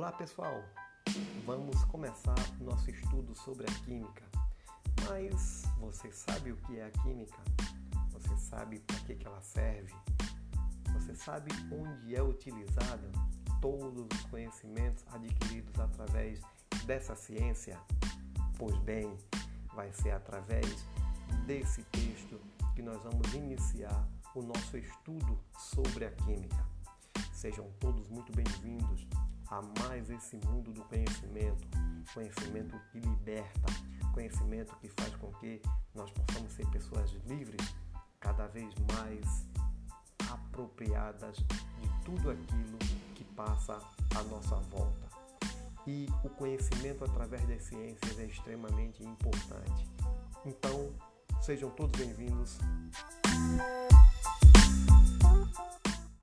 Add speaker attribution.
Speaker 1: Olá pessoal, vamos começar nosso estudo sobre a química. Mas você sabe o que é a química? Você sabe para que, que ela serve? Você sabe onde é utilizada todos os conhecimentos adquiridos através dessa ciência? Pois bem, vai ser através desse texto que nós vamos iniciar o nosso estudo sobre a química. Sejam todos muito bem-vindos a mais esse mundo do conhecimento, conhecimento que liberta, conhecimento que faz com que nós possamos ser pessoas livres, cada vez mais apropriadas de tudo aquilo que passa à nossa volta. E o conhecimento através das ciências é extremamente importante. Então, sejam todos bem-vindos.